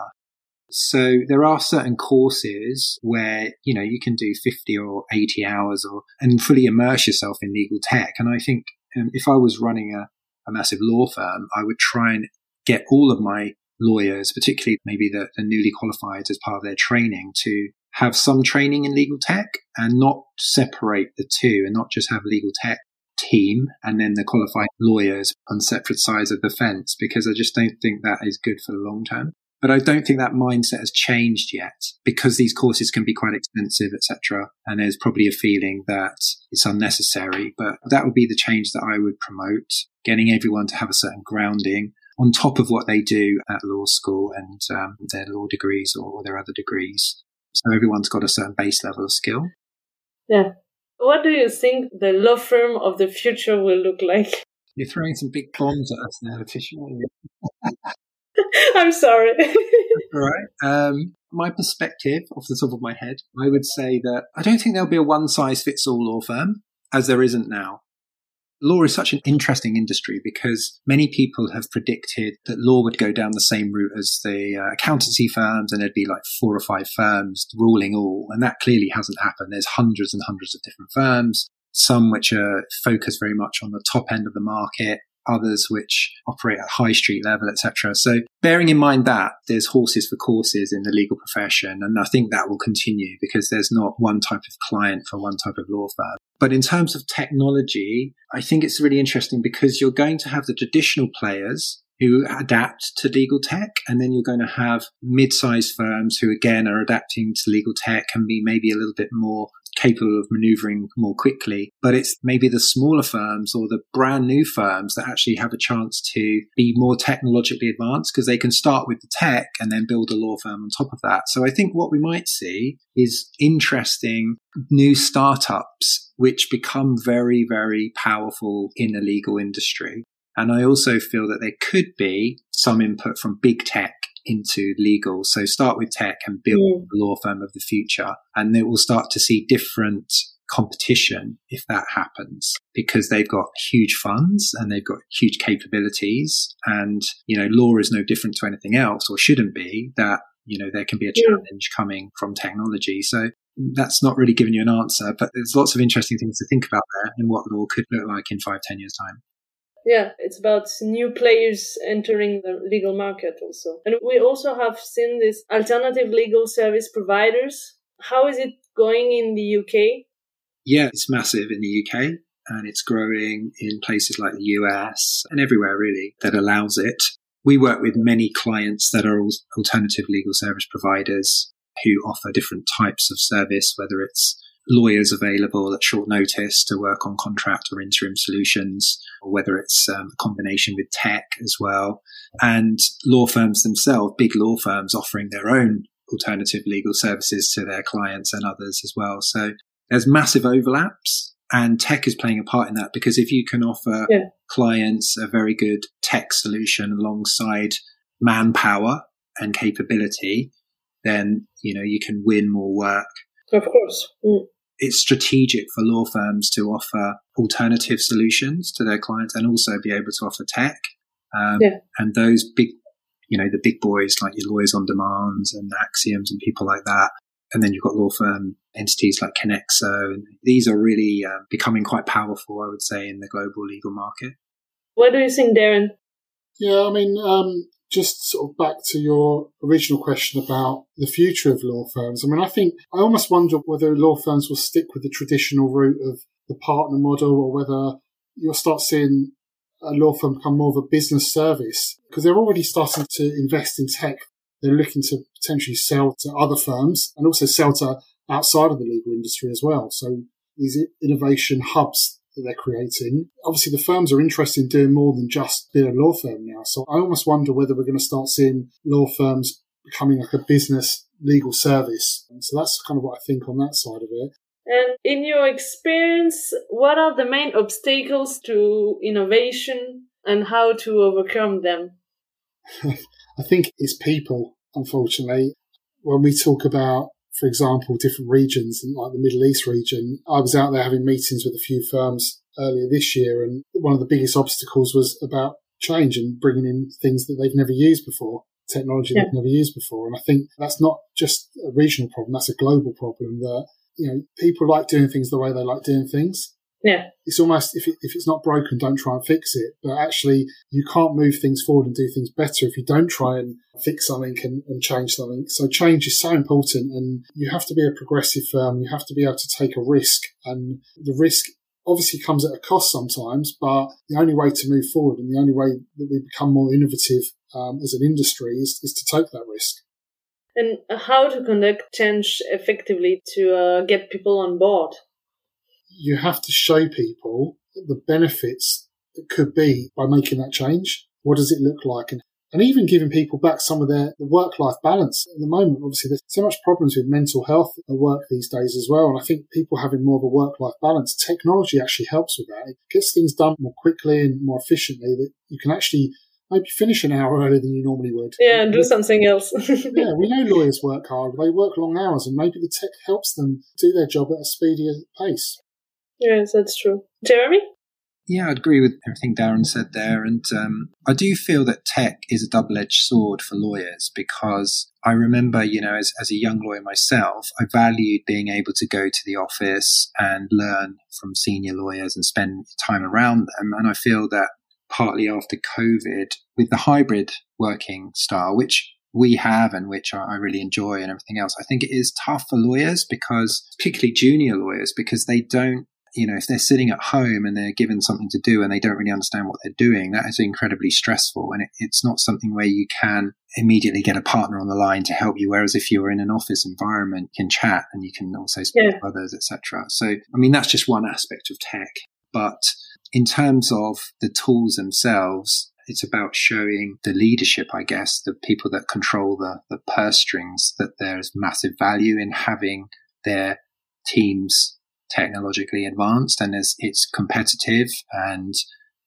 so there are certain courses where, you know, you can do 50 or 80 hours or, and fully immerse yourself in legal tech. And I think um, if I was running a, a massive law firm, I would try and get all of my lawyers, particularly maybe the, the newly qualified as part of their training to have some training in legal tech and not separate the two and not just have legal tech team and then the qualified lawyers on separate sides of the fence because I just don't think that is good for the long term. But I don't think that mindset has changed yet because these courses can be quite expensive, etc. And there's probably a feeling that it's unnecessary. But that would be the change that I would promote, getting everyone to have a certain grounding on top of what they do at law school and um, their law degrees or their other degrees. So everyone's got a certain base level of skill. Yeah. What do you think the law firm of the future will look like? You're throwing some big bombs at us now, Laetitia. I'm sorry. All right. Um, my perspective, off the top of my head, I would say that I don't think there'll be a one size fits all law firm, as there isn't now. Law is such an interesting industry because many people have predicted that law would go down the same route as the uh, accountancy firms and there'd be like four or five firms ruling all. And that clearly hasn't happened. There's hundreds and hundreds of different firms, some which are focused very much on the top end of the market, others which operate at high street level, etc. So bearing in mind that there's horses for courses in the legal profession, and I think that will continue because there's not one type of client for one type of law firm. But in terms of technology, I think it's really interesting because you're going to have the traditional players who adapt to legal tech. And then you're going to have mid-sized firms who again are adapting to legal tech and be maybe a little bit more capable of maneuvering more quickly. But it's maybe the smaller firms or the brand new firms that actually have a chance to be more technologically advanced because they can start with the tech and then build a law firm on top of that. So I think what we might see is interesting new startups which become very, very powerful in the legal industry. And I also feel that there could be some input from big tech into legal. So start with tech and build mm. the law firm of the future. And they will start to see different competition if that happens because they've got huge funds and they've got huge capabilities. And, you know, law is no different to anything else or shouldn't be that, you know, there can be a challenge coming from technology. So that's not really giving you an answer, but there's lots of interesting things to think about there and what law could look like in five, ten years time. Yeah, it's about new players entering the legal market also. And we also have seen these alternative legal service providers. How is it going in the UK? Yeah, it's massive in the UK and it's growing in places like the US and everywhere really that allows it. We work with many clients that are alternative legal service providers who offer different types of service, whether it's lawyers available at short notice to work on contract or interim solutions, or whether it's um, a combination with tech as well. And law firms themselves, big law firms offering their own alternative legal services to their clients and others as well. So there's massive overlaps and tech is playing a part in that because if you can offer yeah. clients a very good tech solution alongside manpower and capability, then, you know, you can win more work. Of course. Mm it's strategic for law firms to offer alternative solutions to their clients and also be able to offer tech. Um, yeah. And those big, you know, the big boys like your lawyers on demands and axioms and people like that. And then you've got law firm entities like Konexo. And these are really uh, becoming quite powerful, I would say, in the global legal market. What do you think, Darren? Yeah, I mean, um, just sort of back to your original question about the future of law firms. I mean, I think I almost wonder whether law firms will stick with the traditional route of the partner model or whether you'll start seeing a law firm become more of a business service because they're already starting to invest in tech. They're looking to potentially sell to other firms and also sell to outside of the legal industry as well. So these innovation hubs that they're creating. Obviously, the firms are interested in doing more than just being a law firm now. So I almost wonder whether we're going to start seeing law firms becoming like a business legal service. And so that's kind of what I think on that side of it. And in your experience, what are the main obstacles to innovation and how to overcome them? I think it's people, unfortunately. When we talk about for example, different regions, and like the Middle East region. I was out there having meetings with a few firms earlier this year, and one of the biggest obstacles was about change and bringing in things that they've never used before, technology yeah. they've never used before. And I think that's not just a regional problem; that's a global problem. That you know, people like doing things the way they like doing things, Yeah. It's almost, if, it, if it's not broken, don't try and fix it. But actually, you can't move things forward and do things better if you don't try and fix something and, and change something. So change is so important and you have to be a progressive firm. You have to be able to take a risk and the risk obviously comes at a cost sometimes, but the only way to move forward and the only way that we become more innovative um, as an industry is, is to take that risk. And how to conduct change effectively to uh, get people on board? You have to show people the benefits that could be by making that change. What does it look like? And and even giving people back some of their work-life balance. At the moment, obviously, there's so much problems with mental health at work these days as well. And I think people having more of a work-life balance, technology actually helps with that. It gets things done more quickly and more efficiently that you can actually maybe finish an hour earlier than you normally would. Yeah, and do something else. yeah, we know lawyers work hard. They work long hours and maybe the tech helps them do their job at a speedier pace. Yes, that's true. Jeremy? Yeah, I'd agree with everything Darren said there. And um, I do feel that tech is a double edged sword for lawyers because I remember, you know, as, as a young lawyer myself, I valued being able to go to the office and learn from senior lawyers and spend time around them. And I feel that partly after COVID, with the hybrid working style, which we have and which I really enjoy and everything else, I think it is tough for lawyers because, particularly junior lawyers, because they don't you know, if they're sitting at home and they're given something to do and they don't really understand what they're doing, that is incredibly stressful. And it, it's not something where you can immediately get a partner on the line to help you. Whereas if you're in an office environment, you can chat and you can also speak yeah. to others, etc. So, I mean, that's just one aspect of tech. But in terms of the tools themselves, it's about showing the leadership, I guess, the people that control the, the purse strings, that there's massive value in having their teams technologically advanced and it's competitive and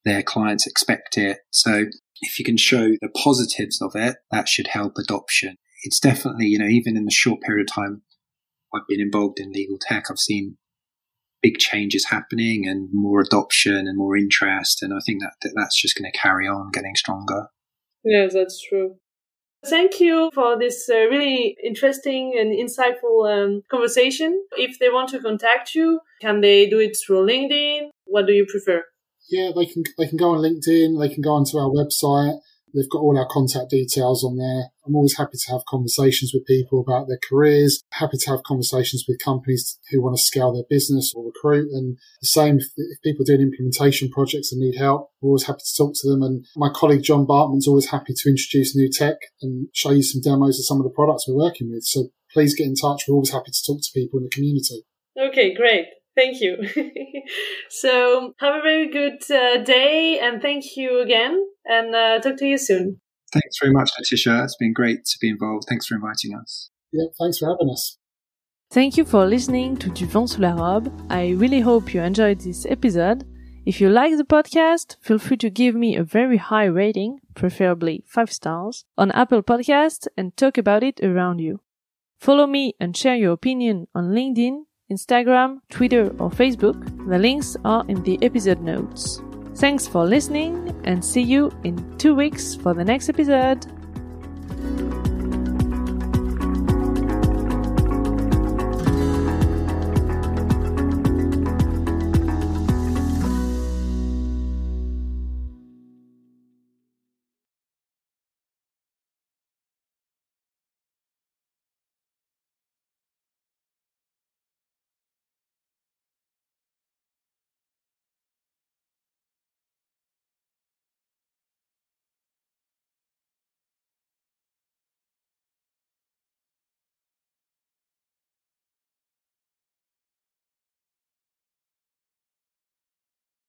their clients expect it. So if you can show the positives of it, that should help adoption. It's definitely, you know, even in the short period of time I've been involved in legal tech, I've seen big changes happening and more adoption and more interest. And I think that, that that's just going to carry on getting stronger. Yes, that's true. Thank you for this uh, really interesting and insightful um, conversation. If they want to contact you, can they do it through LinkedIn? What do you prefer? Yeah, they can they can go on LinkedIn, they can go onto our website, They've got all our contact details on there. I'm always happy to have conversations with people about their careers, happy to have conversations with companies who want to scale their business or recruit. And the same if, if people doing implementation projects and need help, we're always happy to talk to them. And my colleague John Bartman's always happy to introduce new tech and show you some demos of some of the products we're working with. So please get in touch. We're always happy to talk to people in the community. Okay, great. Thank you. so have a very good uh, day and thank you again and uh, talk to you soon. Thanks very much, Laetitia. It's been great to be involved. Thanks for inviting us. Yeah, thanks for having us. Thank you for listening to Du Vent sous la robe. I really hope you enjoyed this episode. If you like the podcast, feel free to give me a very high rating, preferably 5 stars, on Apple Podcast and talk about it around you. Follow me and share your opinion on LinkedIn Instagram, Twitter, or Facebook. The links are in the episode notes. Thanks for listening and see you in two weeks for the next episode.